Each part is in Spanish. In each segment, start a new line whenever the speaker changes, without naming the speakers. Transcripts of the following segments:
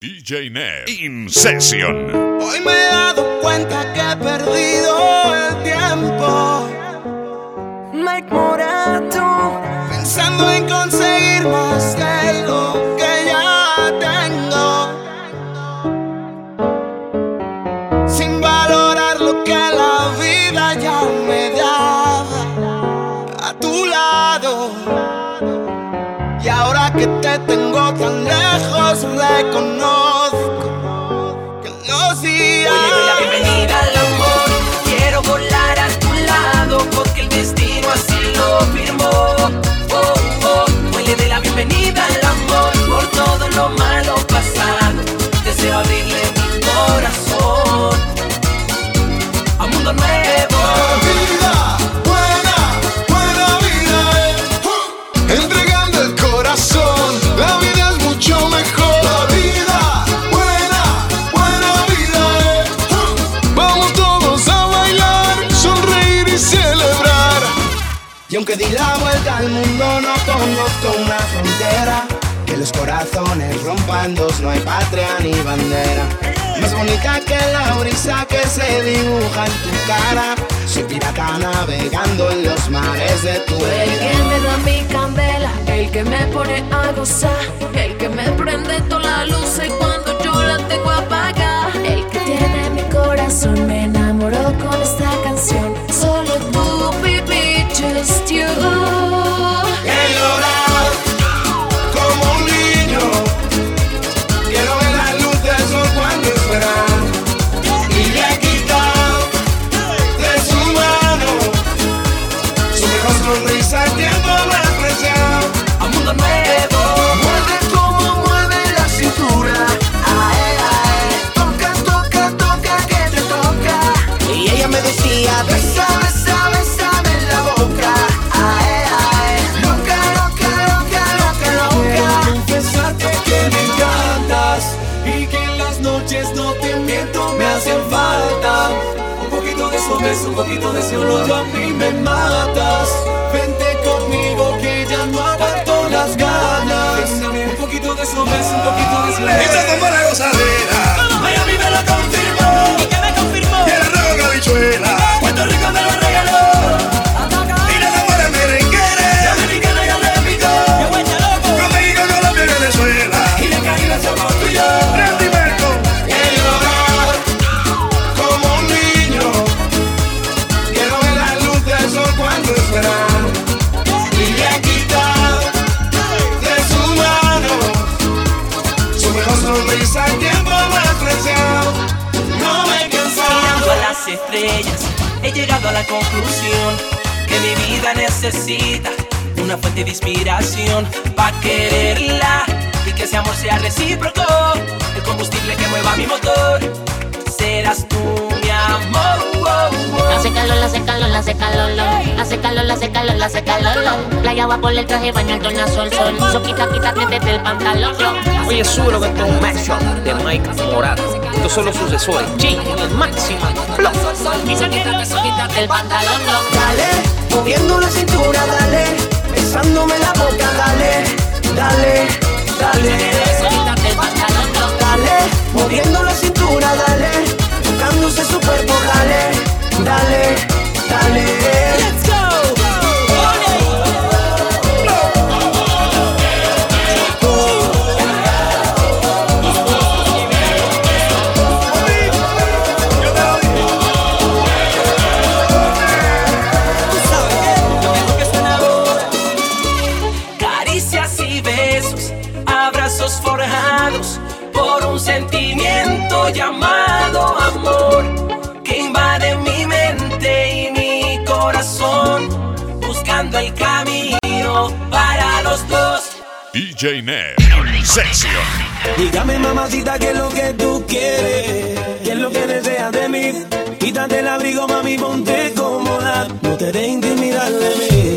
DJ Ned In Session.
Hoy me he dado cuenta que he perdido el tiempo.
Mike Morato.
Pensando en conseguir más te tengo tan lejos, reconozco que los días. Aunque di la vuelta al mundo, no conozco una frontera. Que los corazones rompan dos, no hay patria ni bandera. Más bonita que la brisa que se dibuja en tu cara. Soy pirata navegando en los mares de tu
El que
vida.
me da mi candela, el que me pone a gozar, el que me prende toda la luz y cuando yo la tengo apagada. El que tiene mi corazón me enamoró con esta just you.
Necesita una fuente de inspiración para quererla y que ese amor sea recíproco, el combustible que mueva mi motor. Serás tú mi amor. oh, oh.
Hace calor, hace calor, hace calor, lo. hace calor, hace calor, hace calor, lo. playa va por el traje, baño el tornasol, sol, so quita, quita que desde el pantalón.
Oye, sube que esto es un mashup de Mike Morato. Estos son los sucesores. G en el máximo. Flow.
Quítate el pantalón, lo.
Dale, moviendo la cintura, dale, besándome la boca, dale, dale, dale.
Quítate el pantalón, lo.
Dale, moviendo la cintura, dale, tocándose su cuerpo, dale, dale, dale.
DJ Ned In Session.
Dígame mamacita qué es lo que tú quieres, qué es lo que deseas de mí. Quítate el abrigo, mami, ponte cómoda, no te de intimidar de mí.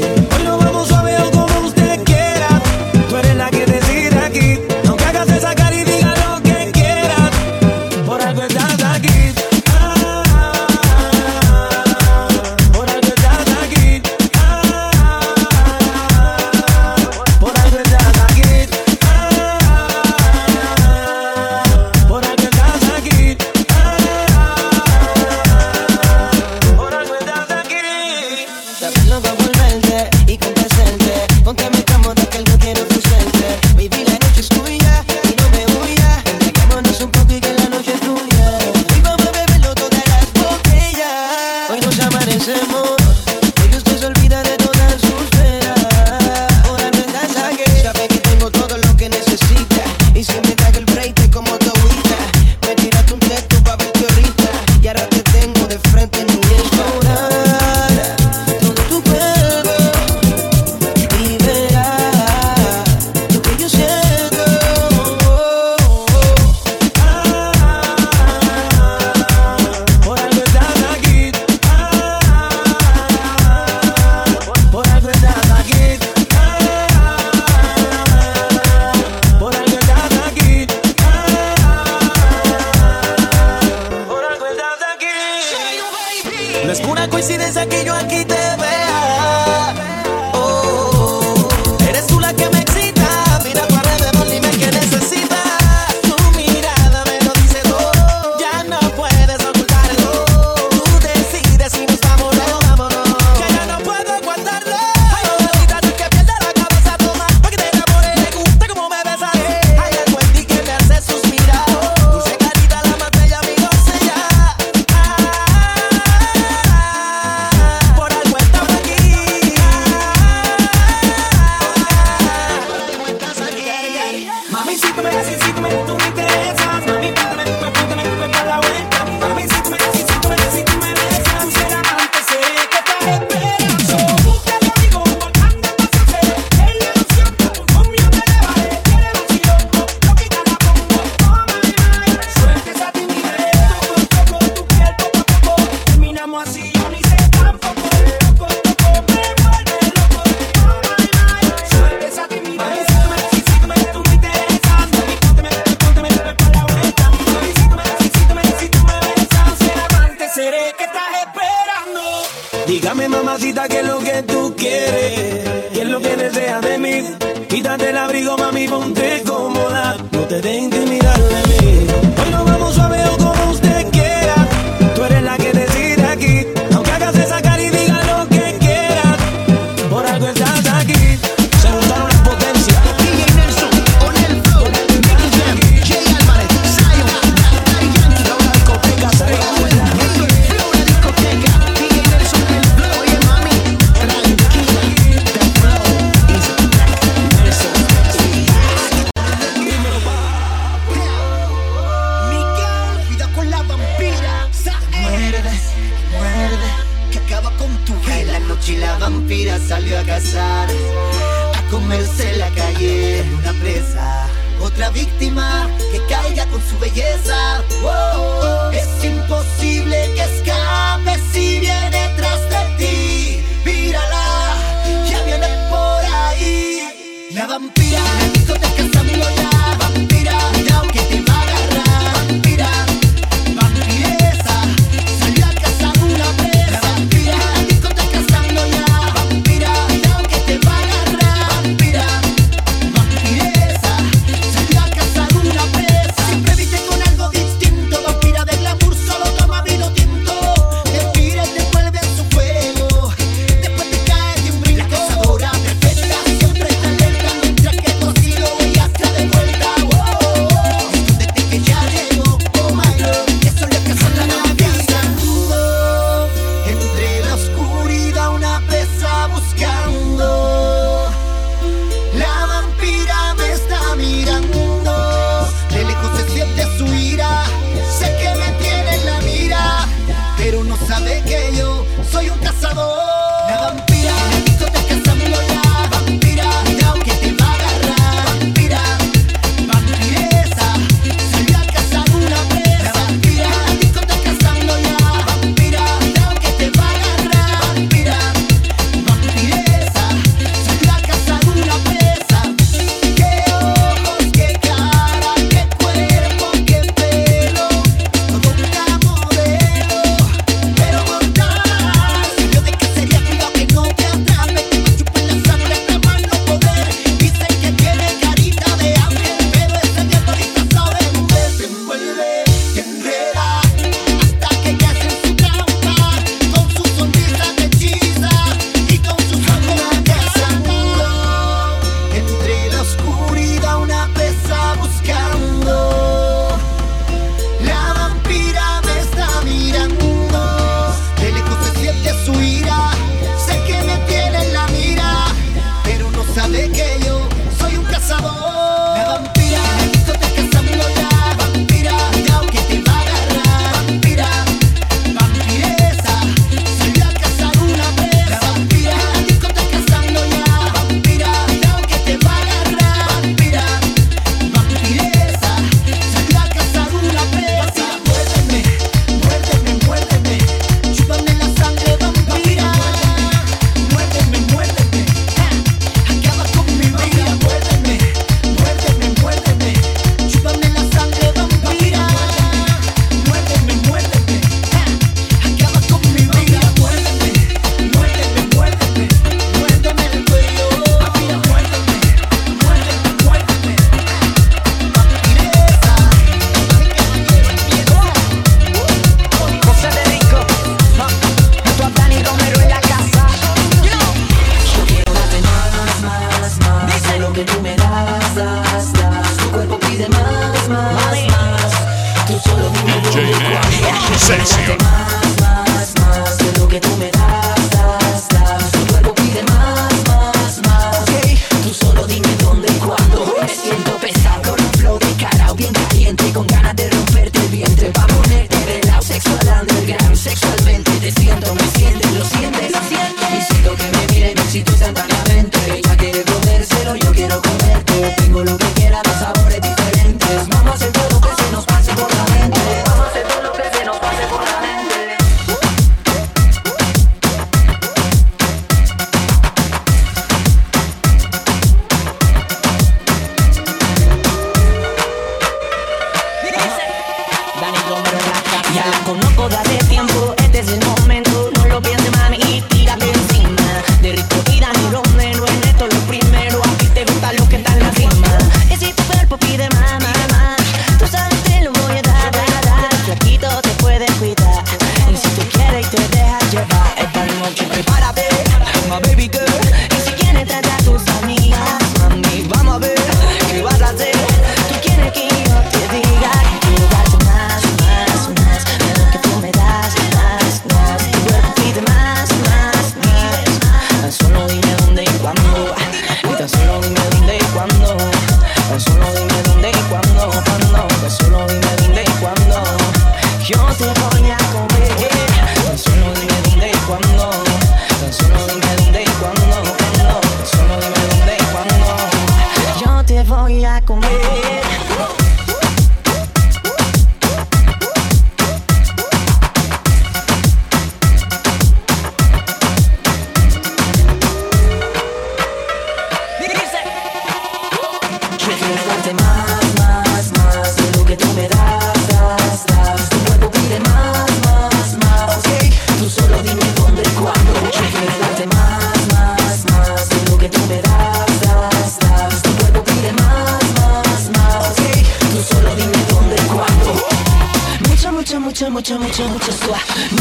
Mucho, mucho, mucho,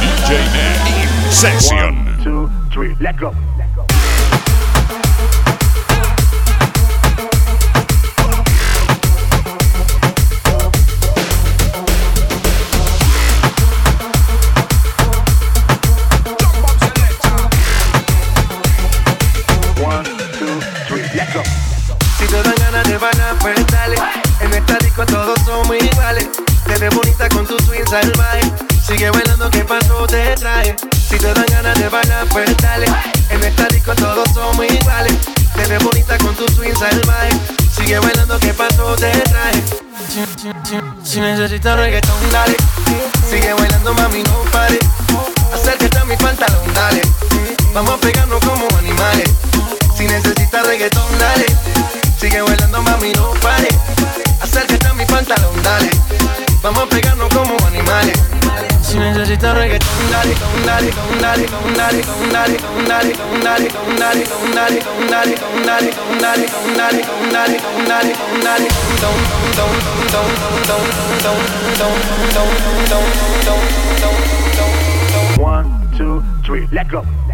DJ Man, session.
One, two, three, let go. Pues dale. En esta disco todos somos iguales. Te ves bonita con tu swing salvaje. Sigue bailando, que paso te si, si necesitas reggaetón, dale. Sigue bailando, mami, no pare. Acércate a mi pantalón, dale. Vamos a pegarnos como animales. Si necesitas reggaetón, dale. Sigue bailando, mami, no pare. Acércate a mi pantalón, dale. Vamos a pegarnos como animales. Si necesitas reggaetón, dale, dale, dale, dale, dale, dale, dale, dale, dale, dale, dale, dale, dale, dale, dale, dale,
One, two, three, let go.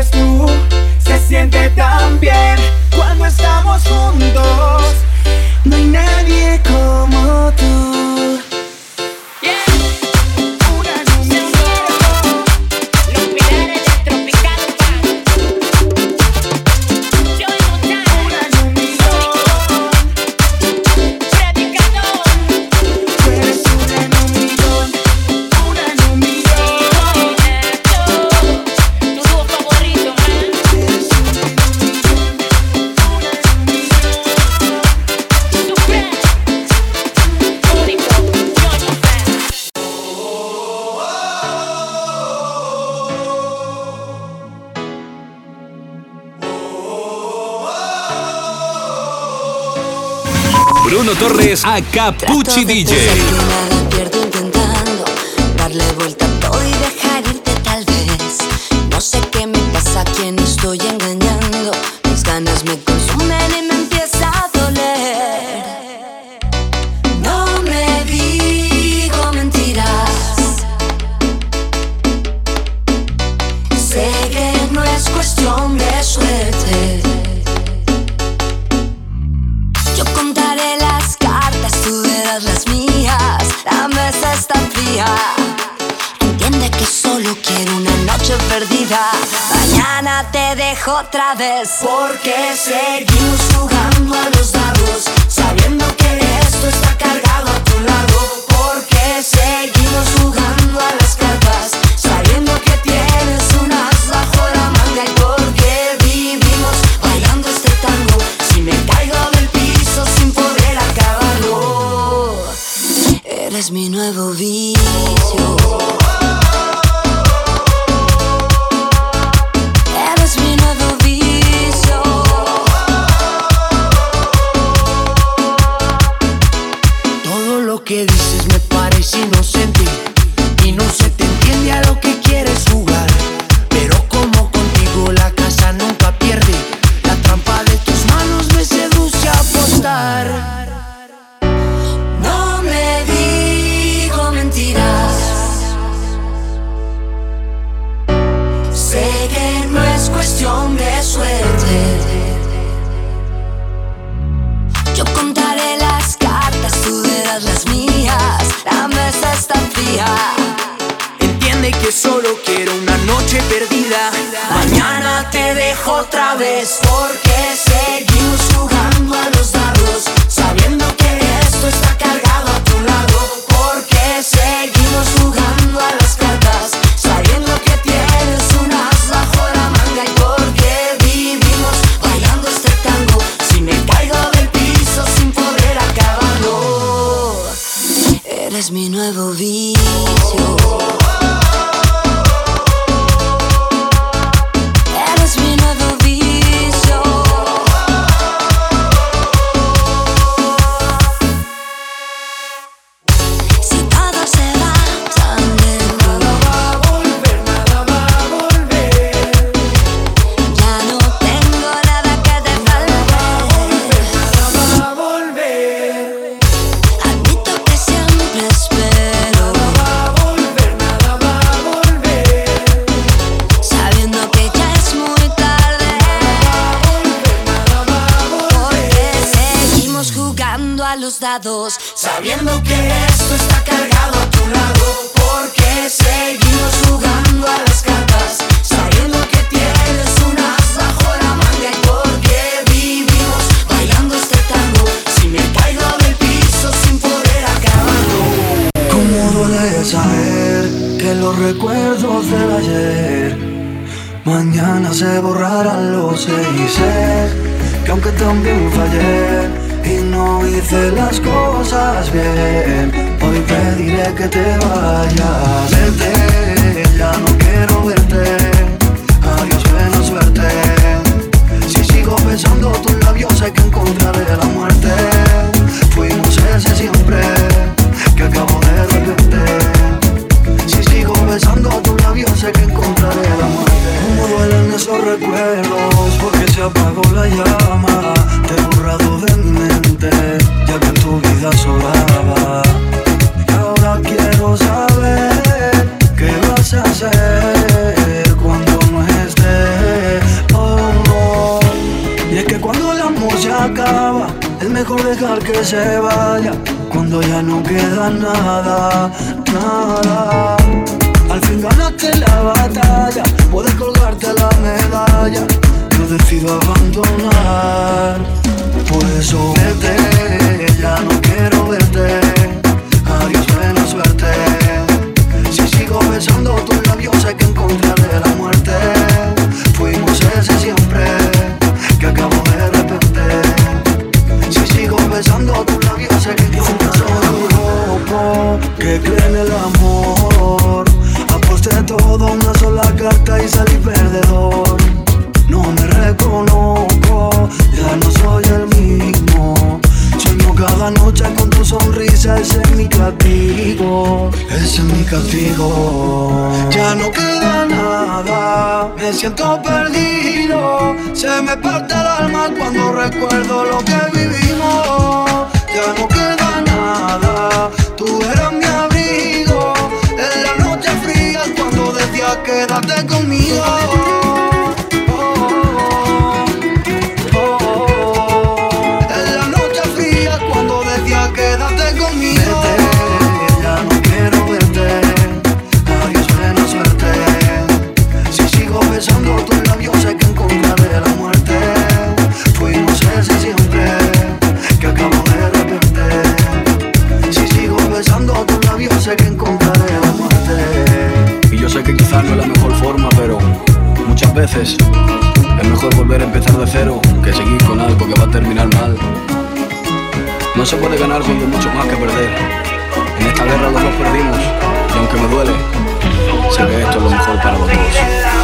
eres tú, se siente tan bien cuando estamos juntos.
A Capuchi DJ.
Sensual Sabiendo que esto está cargado a tu lado. Porque seguimos jugando a las cartas. Sabiendo que tienes un as bajo la manga. Y porque vivimos bailando este tango. Si me caigo del piso sin poder acabarlo.
Cómo duele saber que los recuerdos del ayer mañana se borrarán los sé que aunque también fallé y no hice las cosas bien, hoy te diré que te vayas. Vete, ya no quiero verte. Adiós, buena suerte. Si sigo besando tus labios, sé que encontraré la muerte. Fuimos ese siempre que acabo de repente. Besando tus labios, sé que encontraré la muerte. Cómo duelen esos recuerdos, porque se apagó la llama. Te he borrado de mi mente, ya que tu vida sobraba. Y ahora quiero saber qué vas a hacer cuando no esté. Oh, no. Y es que cuando el amor se acaba, es mejor dejar que se vaya. Cuando ya no queda nada, nada. Al fin ganaste la batalla, puedes colgarte la medalla. Yo decido abandonar, por eso vete, ya no quiero verte. Adiós, buena suerte. Si sigo besando tus labios, sé que encontraré la muerte. Fuimos ese siempre que acabo de repente. Si sigo besando salí perdedor. No me reconozco, ya no soy el mismo. Sueño cada noche con tu sonrisa, ese es mi castigo. Ese es mi castigo. Ya no queda nada, me siento perdido. Se me parte el alma cuando recuerdo lo que vivimos.
melhor. veces. Es mejor volver a empezar de cero que seguir con algo que va a terminar mal. No se puede ganar cuando hay mucho más que perder. En esta guerra los dos perdimos y aunque me duele, sé que esto es lo mejor para los dos.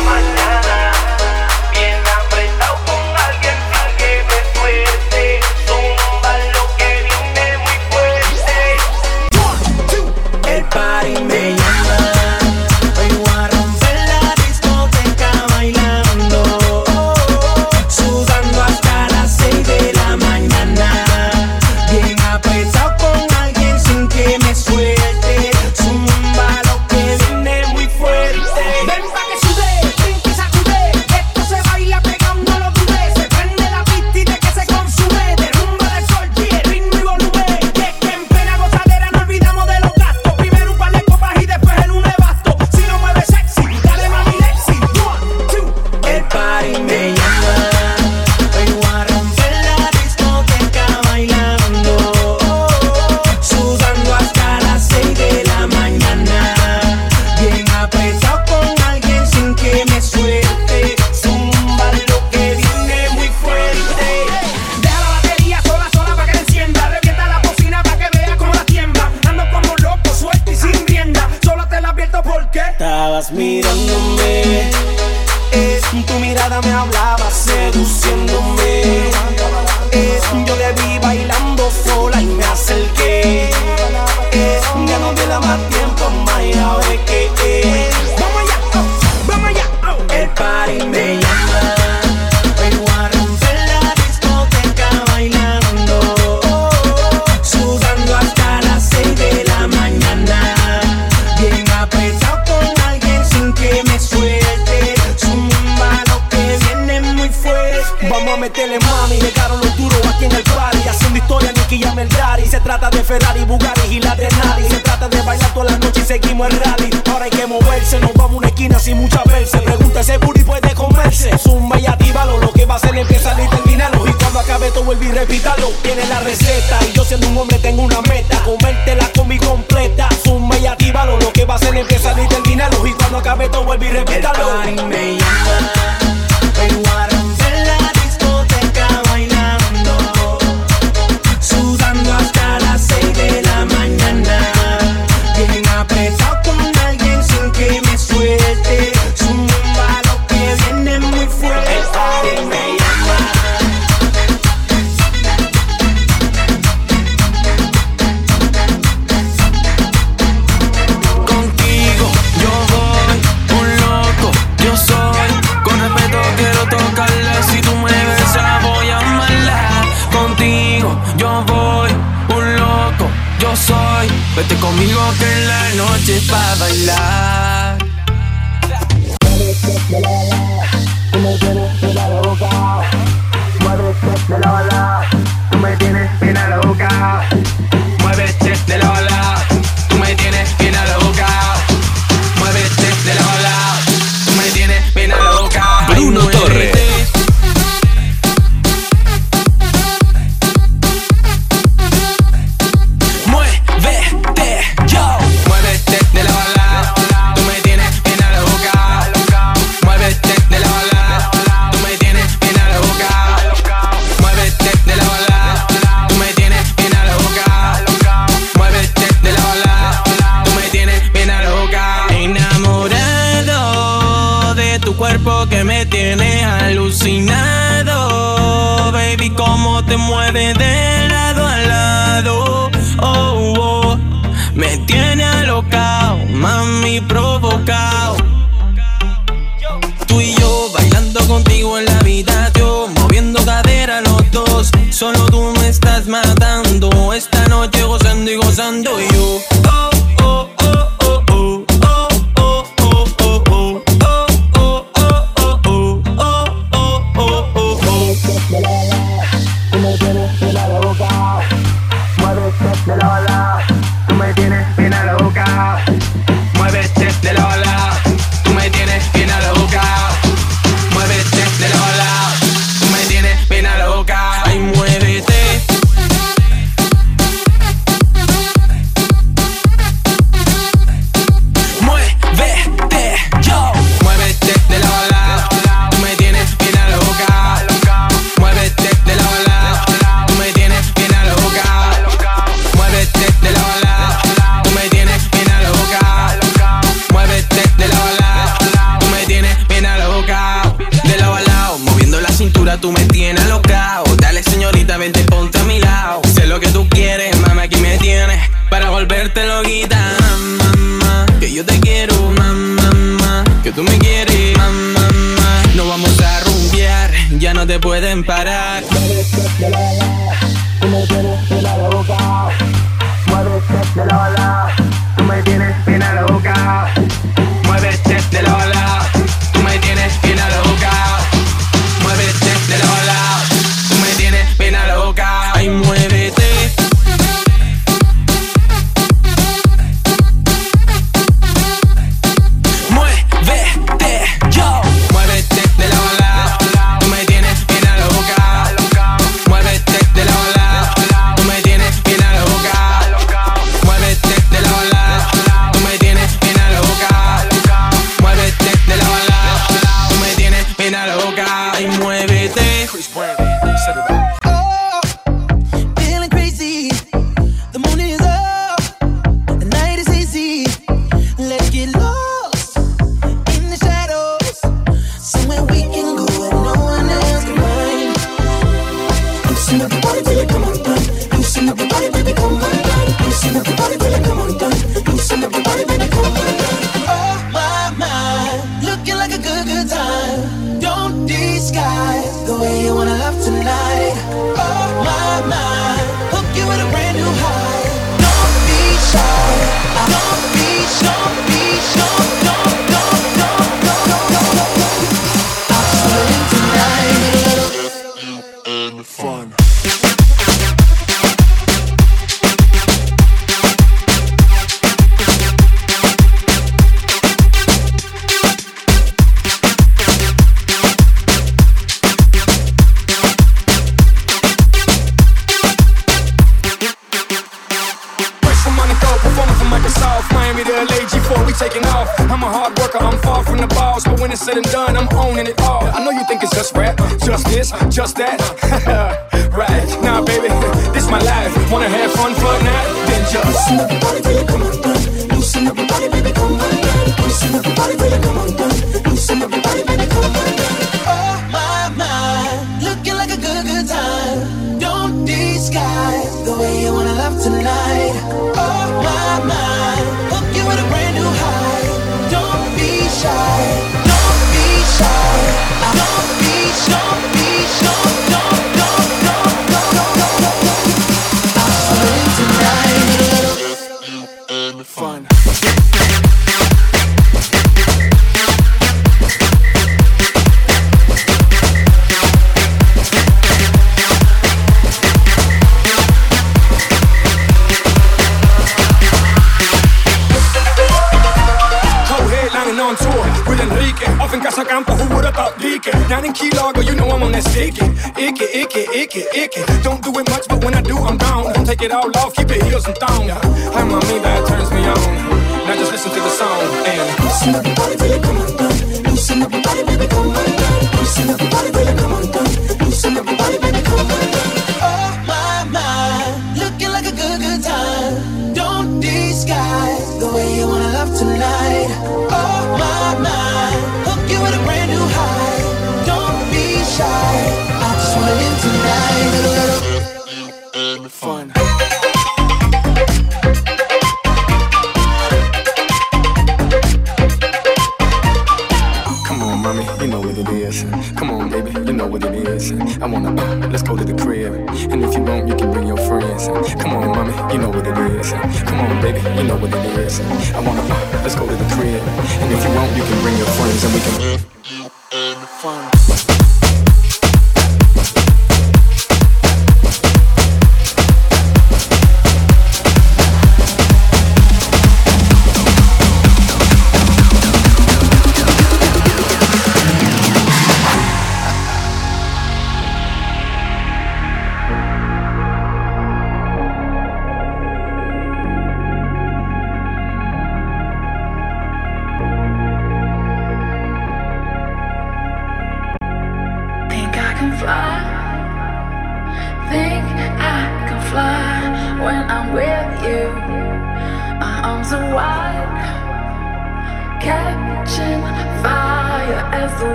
pa' bailar.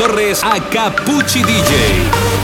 Torres
a
Capucci DJ.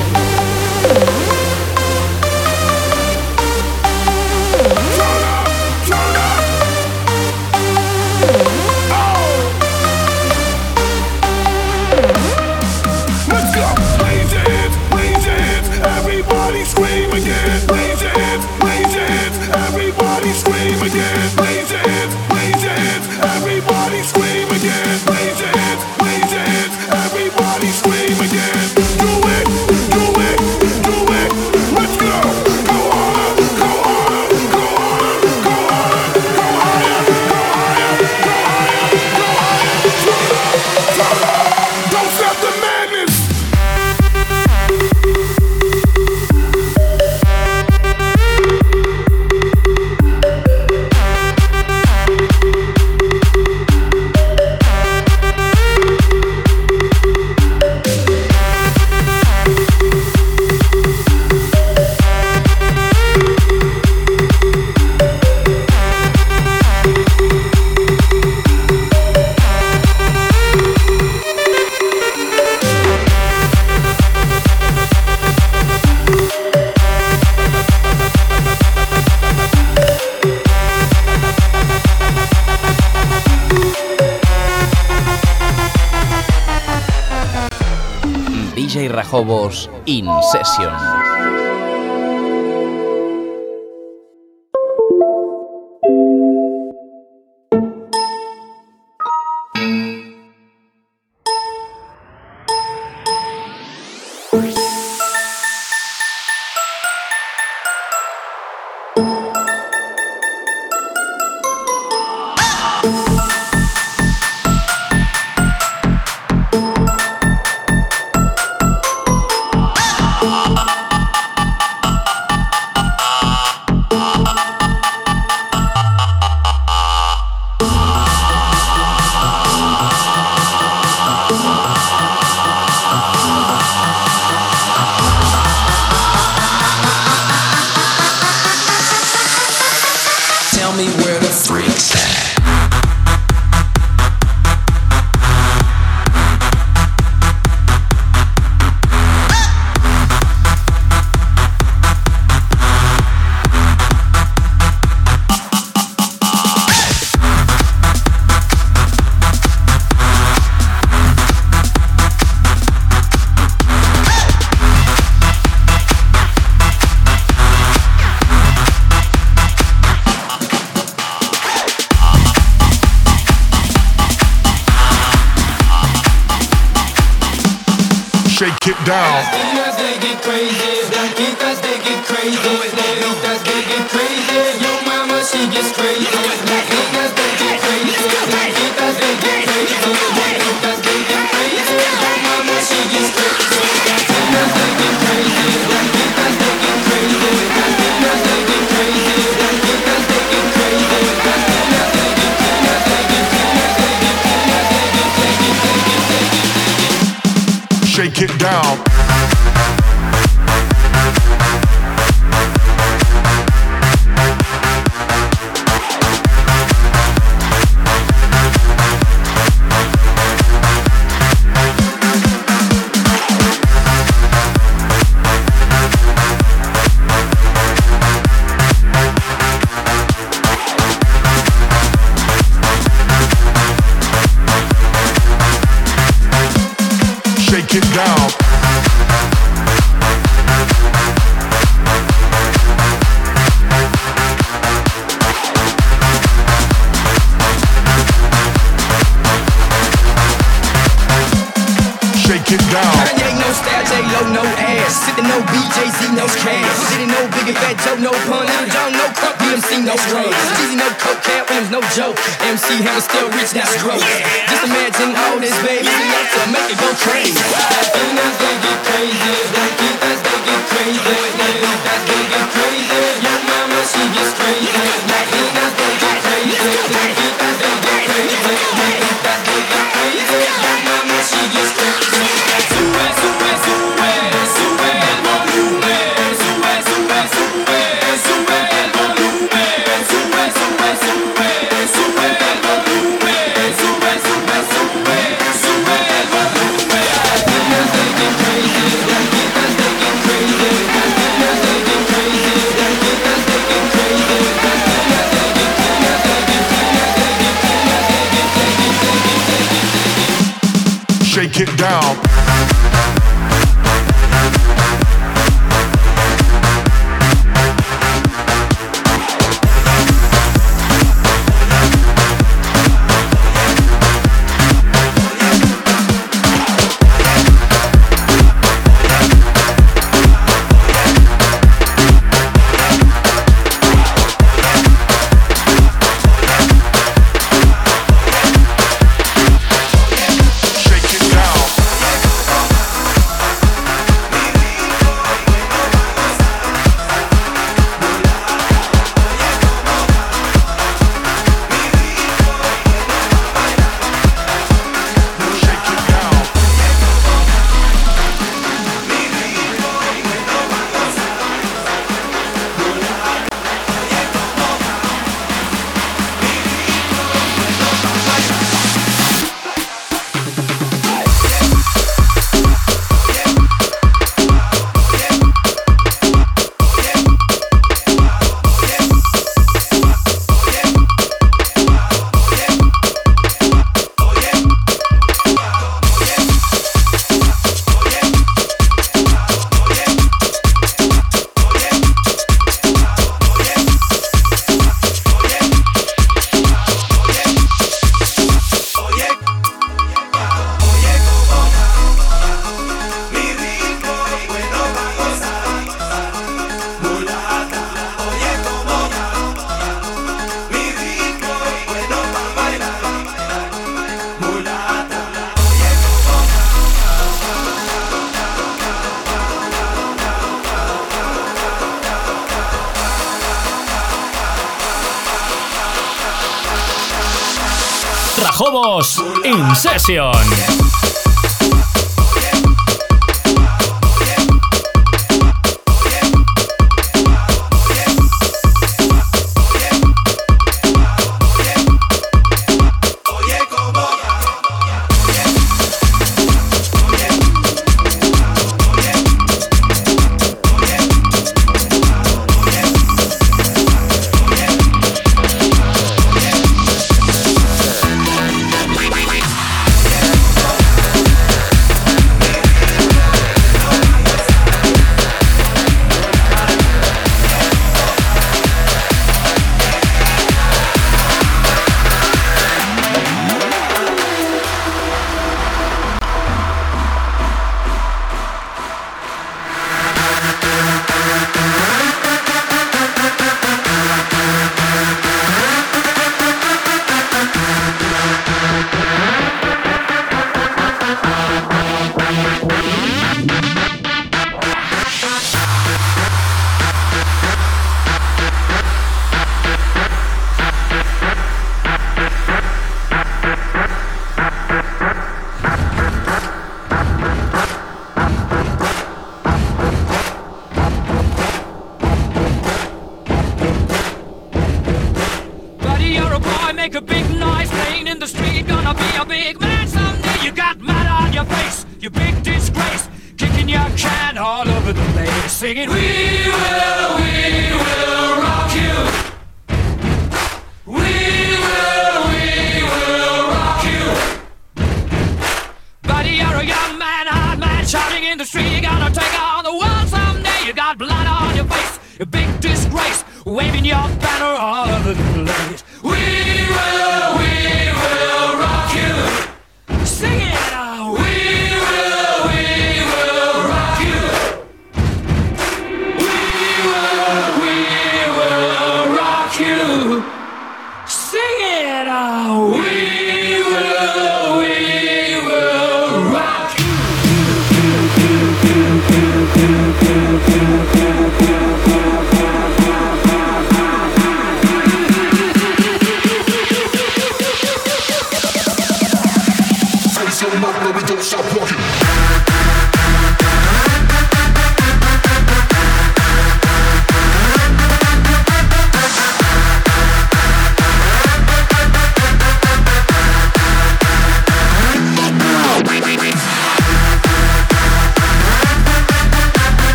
In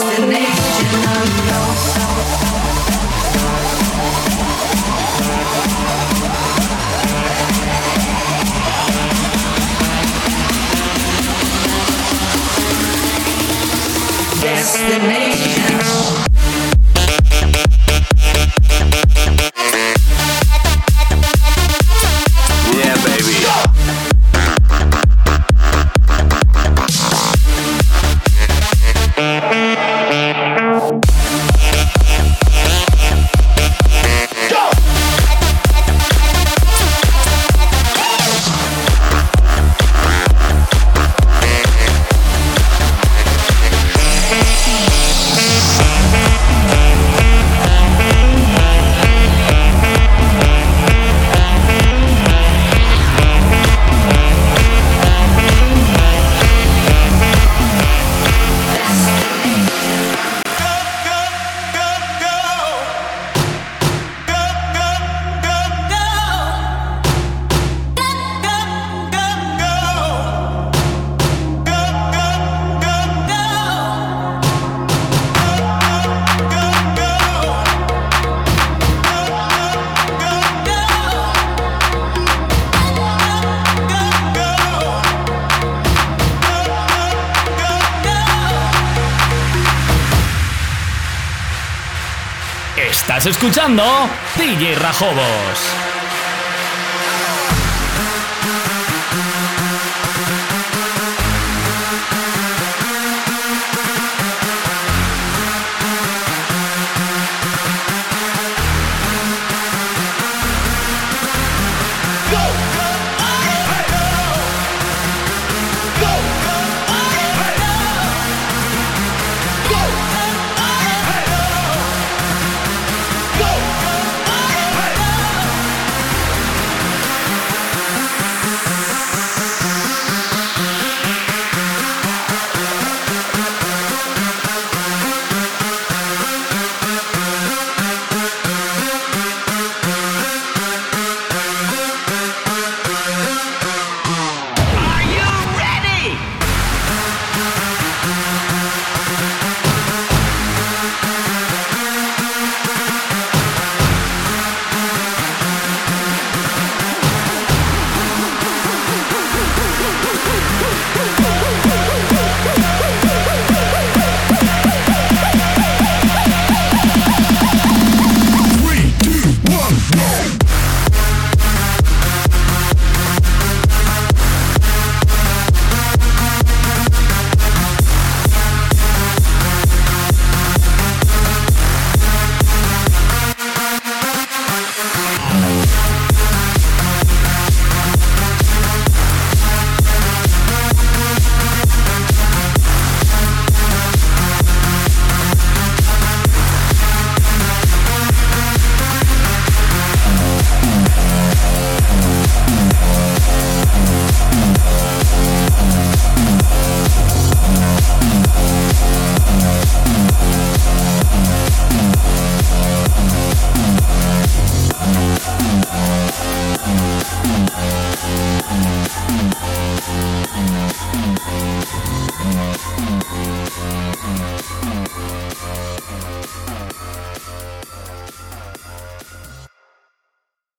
destiny. Escuchando DJ Rajobos.